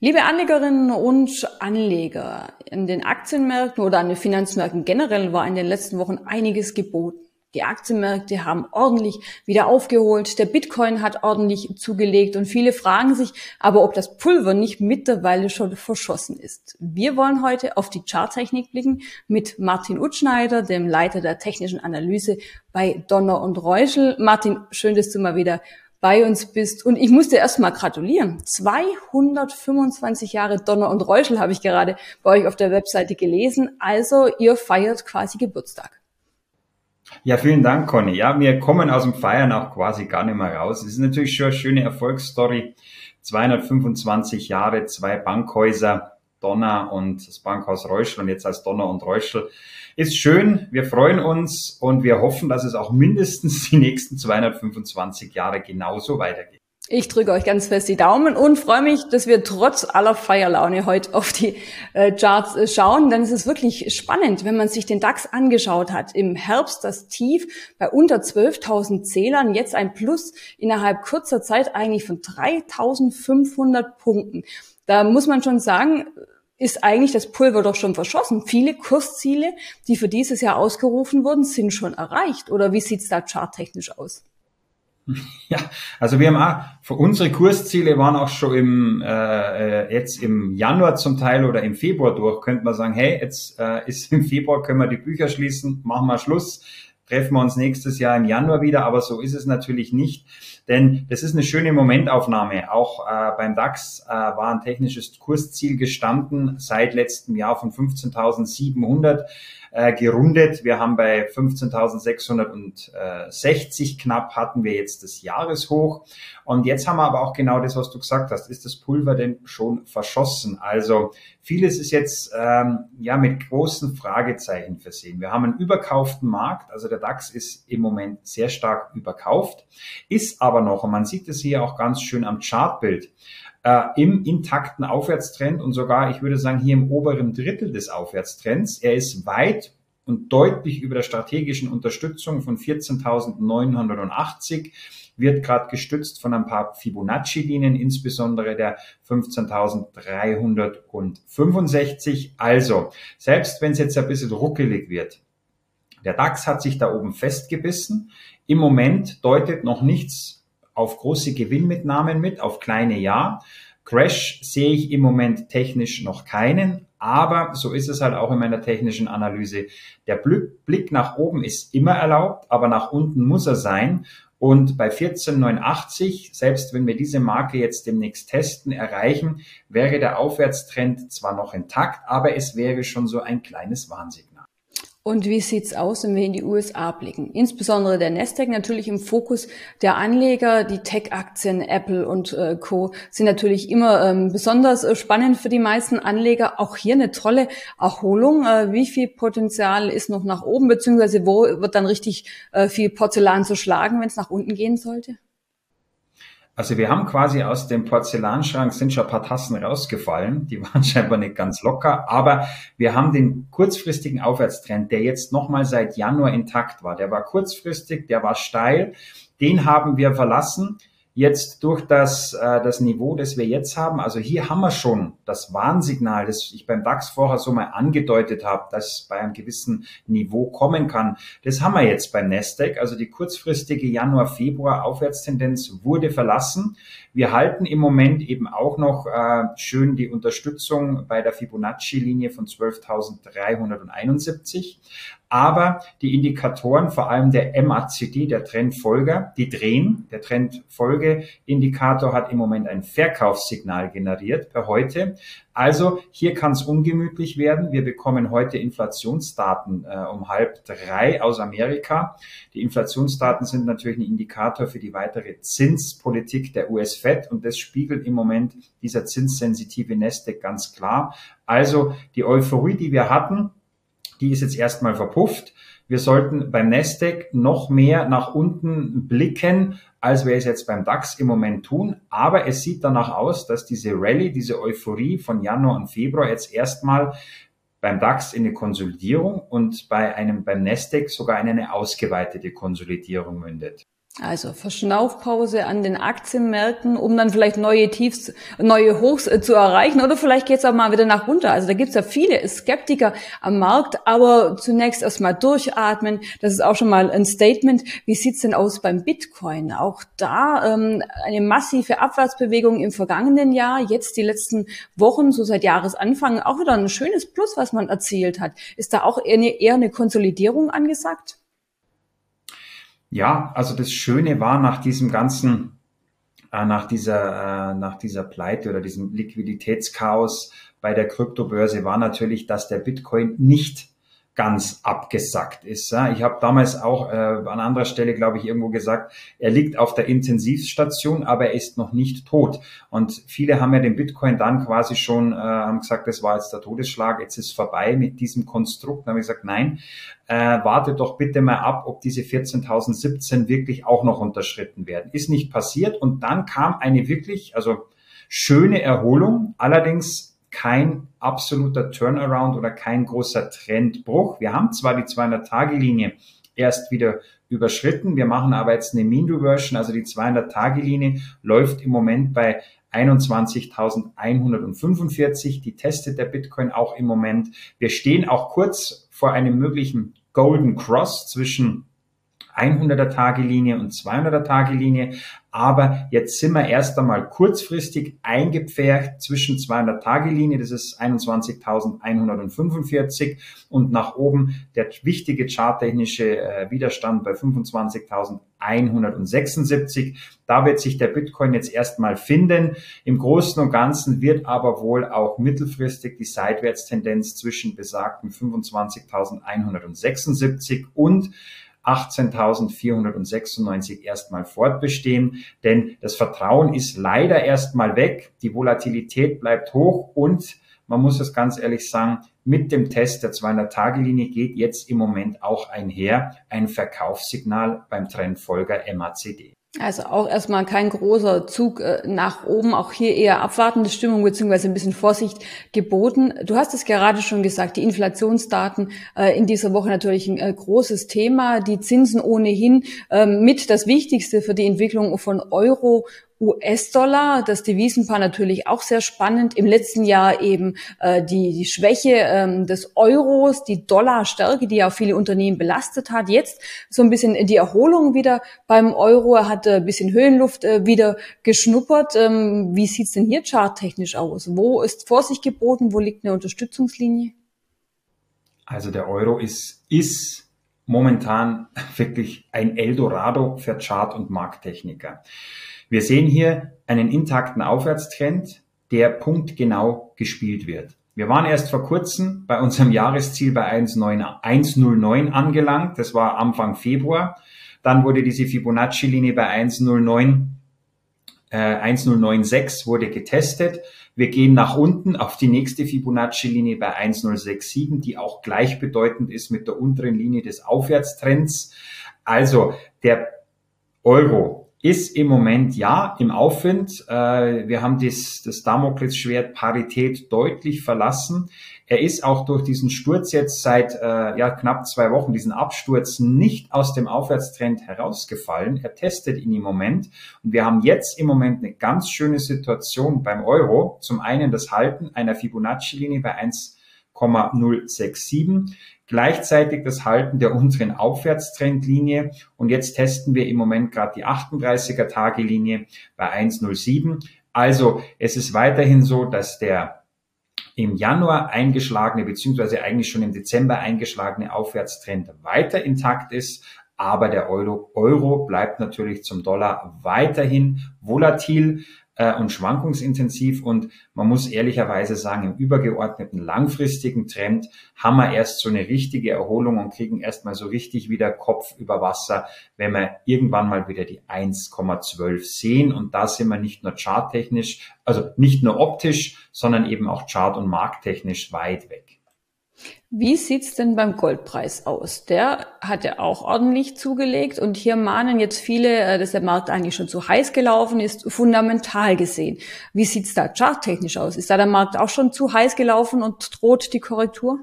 Liebe Anlegerinnen und Anleger, in den Aktienmärkten oder an den Finanzmärkten generell war in den letzten Wochen einiges geboten. Die Aktienmärkte haben ordentlich wieder aufgeholt, der Bitcoin hat ordentlich zugelegt und viele fragen sich aber, ob das Pulver nicht mittlerweile schon verschossen ist. Wir wollen heute auf die Charttechnik blicken mit Martin Utschneider, dem Leiter der technischen Analyse bei Donner und Reuschel. Martin, schön, dass du mal wieder bei uns bist. Und ich muss dir erstmal gratulieren. 225 Jahre Donner und Räuschel habe ich gerade bei euch auf der Webseite gelesen. Also ihr feiert quasi Geburtstag. Ja, vielen Dank, Conny. Ja, wir kommen aus dem Feiern auch quasi gar nicht mehr raus. Es ist natürlich schon eine schöne Erfolgsstory. 225 Jahre, zwei Bankhäuser, Donner und das Bankhaus Reuschel und jetzt als Donner und Reuschel. Ist schön, wir freuen uns und wir hoffen, dass es auch mindestens die nächsten 225 Jahre genauso weitergeht. Ich drücke euch ganz fest die Daumen und freue mich, dass wir trotz aller Feierlaune heute auf die äh, Charts äh, schauen. Denn es ist wirklich spannend, wenn man sich den DAX angeschaut hat. Im Herbst das Tief bei unter 12.000 Zählern, jetzt ein Plus innerhalb kurzer Zeit eigentlich von 3.500 Punkten. Da muss man schon sagen, ist eigentlich das Pulver doch schon verschossen. Viele Kursziele, die für dieses Jahr ausgerufen wurden, sind schon erreicht. Oder wie sieht's da charttechnisch aus? Ja, also wir haben auch, für unsere Kursziele waren auch schon im, äh, jetzt im Januar zum Teil oder im Februar durch, könnte man sagen, hey, jetzt äh, ist im Februar, können wir die Bücher schließen, machen wir Schluss, treffen wir uns nächstes Jahr im Januar wieder, aber so ist es natürlich nicht, denn das ist eine schöne Momentaufnahme. Auch äh, beim DAX äh, war ein technisches Kursziel gestanden seit letztem Jahr von 15.700 äh, gerundet. Wir haben bei 15.660 knapp hatten wir jetzt das Jahreshoch. Und jetzt haben wir aber auch genau das, was du gesagt hast. Ist das Pulver denn schon verschossen? Also vieles ist jetzt ähm, ja mit großen Fragezeichen versehen. Wir haben einen überkauften Markt. Also der DAX ist im Moment sehr stark überkauft, ist aber noch, und man sieht es hier auch ganz schön am Chartbild, äh, im intakten Aufwärtstrend und sogar, ich würde sagen, hier im oberen Drittel des Aufwärtstrends. Er ist weit und deutlich über der strategischen Unterstützung von 14.980 wird gerade gestützt von ein paar Fibonacci-Linien, insbesondere der 15.365. Also, selbst wenn es jetzt ein bisschen ruckelig wird, der DAX hat sich da oben festgebissen. Im Moment deutet noch nichts auf große Gewinnmitnahmen mit, auf kleine ja. Crash sehe ich im Moment technisch noch keinen, aber so ist es halt auch in meiner technischen Analyse. Der Blick nach oben ist immer erlaubt, aber nach unten muss er sein. Und bei 14,89, selbst wenn wir diese Marke jetzt demnächst testen, erreichen, wäre der Aufwärtstrend zwar noch intakt, aber es wäre schon so ein kleines Warnsignal. Und wie sieht's aus, wenn wir in die USA blicken? Insbesondere der Nasdaq natürlich im Fokus der Anleger. Die Tech-Aktien, Apple und äh, Co. sind natürlich immer ähm, besonders äh, spannend für die meisten Anleger. Auch hier eine tolle Erholung. Äh, wie viel Potenzial ist noch nach oben, beziehungsweise wo wird dann richtig äh, viel Porzellan zu schlagen, wenn es nach unten gehen sollte? Also wir haben quasi aus dem Porzellanschrank sind schon ein paar Tassen rausgefallen. Die waren scheinbar nicht ganz locker. Aber wir haben den kurzfristigen Aufwärtstrend, der jetzt nochmal seit Januar intakt war. Der war kurzfristig, der war steil. Den haben wir verlassen jetzt durch das, äh, das Niveau, das wir jetzt haben, also hier haben wir schon das Warnsignal, das ich beim DAX vorher so mal angedeutet habe, dass bei einem gewissen Niveau kommen kann. Das haben wir jetzt beim Nasdaq. Also die kurzfristige Januar-Februar Aufwärtstendenz wurde verlassen. Wir halten im Moment eben auch noch äh, schön die Unterstützung bei der Fibonacci-Linie von 12.371. Aber die Indikatoren, vor allem der MACD, der Trendfolger, die drehen. Der Trendfolgeindikator hat im Moment ein Verkaufssignal generiert per heute. Also hier kann es ungemütlich werden. Wir bekommen heute Inflationsdaten äh, um halb drei aus Amerika. Die Inflationsdaten sind natürlich ein Indikator für die weitere Zinspolitik der US-Fed und das spiegelt im Moment dieser zinssensitive Nasdaq ganz klar. Also die Euphorie, die wir hatten, die ist jetzt erstmal verpufft. Wir sollten beim Nasdaq noch mehr nach unten blicken, als wir es jetzt beim DAX im Moment tun. Aber es sieht danach aus, dass diese Rallye, diese Euphorie von Januar und Februar jetzt erstmal beim DAX in eine Konsolidierung und bei einem, beim Nasdaq sogar in eine ausgeweitete Konsolidierung mündet. Also Verschnaufpause an den Aktienmärkten, um dann vielleicht neue Tiefs, neue Hochs äh, zu erreichen oder vielleicht geht es auch mal wieder nach runter. Also da gibt es ja viele Skeptiker am Markt, aber zunächst erstmal durchatmen. Das ist auch schon mal ein Statement. Wie sieht's denn aus beim Bitcoin? Auch da ähm, eine massive Abwärtsbewegung im vergangenen Jahr, jetzt die letzten Wochen, so seit Jahresanfang, auch wieder ein schönes Plus, was man erzielt hat. Ist da auch eher eine, eher eine Konsolidierung angesagt? Ja, also das Schöne war nach diesem ganzen, äh, nach dieser, äh, nach dieser Pleite oder diesem Liquiditätschaos bei der Kryptobörse war natürlich, dass der Bitcoin nicht ganz abgesackt ist. Ich habe damals auch äh, an anderer Stelle, glaube ich, irgendwo gesagt, er liegt auf der Intensivstation, aber er ist noch nicht tot. Und viele haben ja den Bitcoin dann quasi schon, äh, haben gesagt, das war jetzt der Todesschlag, jetzt ist vorbei mit diesem Konstrukt. Dann habe ich gesagt, nein, äh, warte doch bitte mal ab, ob diese 14.017 wirklich auch noch unterschritten werden. Ist nicht passiert und dann kam eine wirklich, also schöne Erholung, allerdings kein absoluter Turnaround oder kein großer Trendbruch. Wir haben zwar die 200-Tage-Linie erst wieder überschritten, wir machen aber jetzt eine Mean Reversion, also die 200-Tage-Linie läuft im Moment bei 21.145. Die testet der Bitcoin auch im Moment. Wir stehen auch kurz vor einem möglichen Golden Cross zwischen 100er Tage-Linie und 200er Tage-Linie. Aber jetzt sind wir erst einmal kurzfristig eingepfercht zwischen 200 Tage-Linie, das ist 21.145 und nach oben der wichtige charttechnische äh, Widerstand bei 25.176. Da wird sich der Bitcoin jetzt erstmal finden. Im Großen und Ganzen wird aber wohl auch mittelfristig die Seitwärtstendenz zwischen besagten 25.176 und 18.496 erstmal fortbestehen, denn das Vertrauen ist leider erstmal weg, die Volatilität bleibt hoch und man muss es ganz ehrlich sagen, mit dem Test der 200-Tage-Linie geht jetzt im Moment auch einher ein Verkaufssignal beim Trendfolger MACD. Also auch erstmal kein großer Zug äh, nach oben, auch hier eher abwartende Stimmung beziehungsweise ein bisschen Vorsicht geboten. Du hast es gerade schon gesagt, die Inflationsdaten äh, in dieser Woche natürlich ein äh, großes Thema, die Zinsen ohnehin ähm, mit das Wichtigste für die Entwicklung von Euro US-Dollar, das Devisenpaar natürlich auch sehr spannend. Im letzten Jahr eben äh, die, die Schwäche ähm, des Euros, die Dollarstärke, die ja viele Unternehmen belastet hat. Jetzt so ein bisschen die Erholung wieder beim Euro. Er hat äh, ein bisschen Höhenluft äh, wieder geschnuppert. Ähm, wie sieht's denn hier charttechnisch aus? Wo ist Vorsicht geboten? Wo liegt eine Unterstützungslinie? Also der Euro ist, ist momentan wirklich ein Eldorado für Chart- und Markttechniker. Wir sehen hier einen intakten Aufwärtstrend, der punktgenau gespielt wird. Wir waren erst vor kurzem bei unserem Jahresziel bei 109 angelangt. Das war Anfang Februar. Dann wurde diese Fibonacci-Linie bei 109 äh, 1096 wurde getestet. Wir gehen nach unten auf die nächste Fibonacci-Linie bei 1067, die auch gleichbedeutend ist mit der unteren Linie des Aufwärtstrends. Also der Euro ist im Moment ja im Aufwind. Äh, wir haben das, das Damoklesschwert Parität deutlich verlassen. Er ist auch durch diesen Sturz jetzt seit äh, ja, knapp zwei Wochen, diesen Absturz, nicht aus dem Aufwärtstrend herausgefallen. Er testet ihn im Moment. Und wir haben jetzt im Moment eine ganz schöne Situation beim Euro. Zum einen das Halten einer Fibonacci-Linie bei 1,067 gleichzeitig das Halten der unteren Aufwärtstrendlinie. Und jetzt testen wir im Moment gerade die 38er Tagelinie bei 1,07. Also es ist weiterhin so, dass der im Januar eingeschlagene beziehungsweise eigentlich schon im Dezember eingeschlagene Aufwärtstrend weiter intakt ist, aber der Euro, Euro bleibt natürlich zum Dollar weiterhin volatil äh, und schwankungsintensiv. Und man muss ehrlicherweise sagen, im übergeordneten langfristigen Trend haben wir erst so eine richtige Erholung und kriegen erstmal so richtig wieder Kopf über Wasser, wenn wir irgendwann mal wieder die 1,12 sehen. Und da sind wir nicht nur charttechnisch, also nicht nur optisch, sondern eben auch chart- und markttechnisch weit weg. Wie sieht's denn beim Goldpreis aus? Der hat ja auch ordentlich zugelegt und hier mahnen jetzt viele, äh, dass der Markt eigentlich schon zu heiß gelaufen ist, fundamental gesehen. Wie sieht's da charttechnisch aus? Ist da der Markt auch schon zu heiß gelaufen und droht die Korrektur?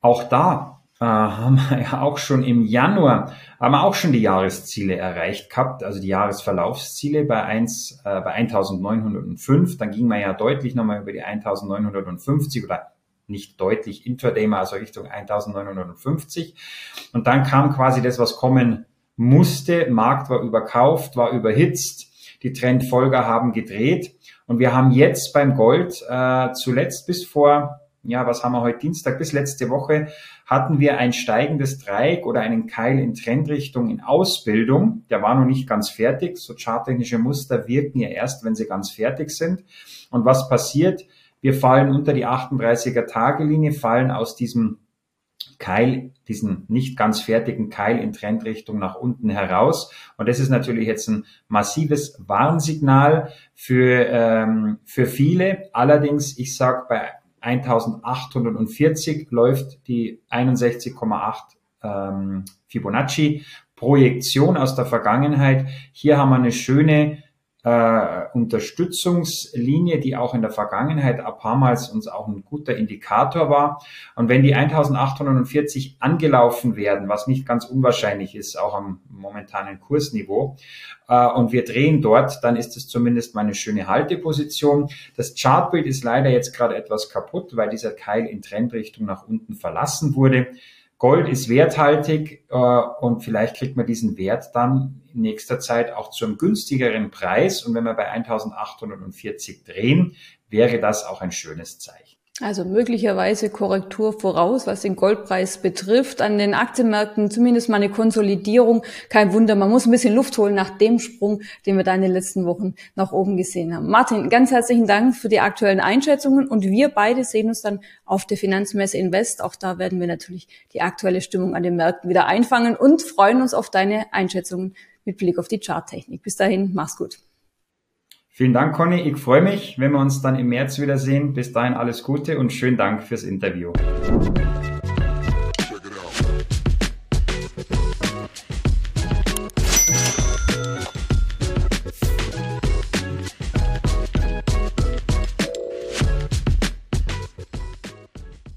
Auch da äh, haben wir ja auch schon im Januar, haben wir auch schon die Jahresziele erreicht gehabt, also die Jahresverlaufsziele bei 1, äh, bei 1905. Dann ging man ja deutlich nochmal über die 1950 oder nicht deutlich Intraday also Richtung 1950. Und dann kam quasi das, was kommen musste. Markt war überkauft, war überhitzt. Die Trendfolger haben gedreht. Und wir haben jetzt beim Gold äh, zuletzt bis vor ja, was haben wir heute Dienstag bis letzte Woche, hatten wir ein steigendes Dreieck oder einen Keil in Trendrichtung in Ausbildung. Der war noch nicht ganz fertig. So charttechnische Muster wirken ja erst, wenn sie ganz fertig sind. Und was passiert? Wir fallen unter die 38er Tagelinie, fallen aus diesem Keil, diesen nicht ganz fertigen Keil in Trendrichtung nach unten heraus. Und das ist natürlich jetzt ein massives Warnsignal für, ähm, für viele. Allerdings, ich sage bei 1840 läuft die 61,8 ähm, Fibonacci Projektion aus der Vergangenheit. Hier haben wir eine schöne äh, Unterstützungslinie, die auch in der Vergangenheit Mal uns auch ein guter Indikator war. Und wenn die 1840 angelaufen werden, was nicht ganz unwahrscheinlich ist, auch am momentanen Kursniveau, äh, und wir drehen dort, dann ist es zumindest mal eine schöne Halteposition. Das Chartbild ist leider jetzt gerade etwas kaputt, weil dieser Keil in Trendrichtung nach unten verlassen wurde. Gold ist werthaltig äh, und vielleicht kriegt man diesen Wert dann in nächster Zeit auch zu einem günstigeren Preis. Und wenn wir bei 1840 drehen, wäre das auch ein schönes Zeichen. Also möglicherweise Korrektur voraus, was den Goldpreis betrifft. An den Aktienmärkten zumindest mal eine Konsolidierung. Kein Wunder, man muss ein bisschen Luft holen nach dem Sprung, den wir da in den letzten Wochen nach oben gesehen haben. Martin, ganz herzlichen Dank für die aktuellen Einschätzungen und wir beide sehen uns dann auf der Finanzmesse Invest. Auch da werden wir natürlich die aktuelle Stimmung an den Märkten wieder einfangen und freuen uns auf deine Einschätzungen mit Blick auf die Charttechnik. Bis dahin, mach's gut. Vielen Dank, Conny. Ich freue mich, wenn wir uns dann im März wiedersehen. Bis dahin alles Gute und schönen Dank fürs Interview.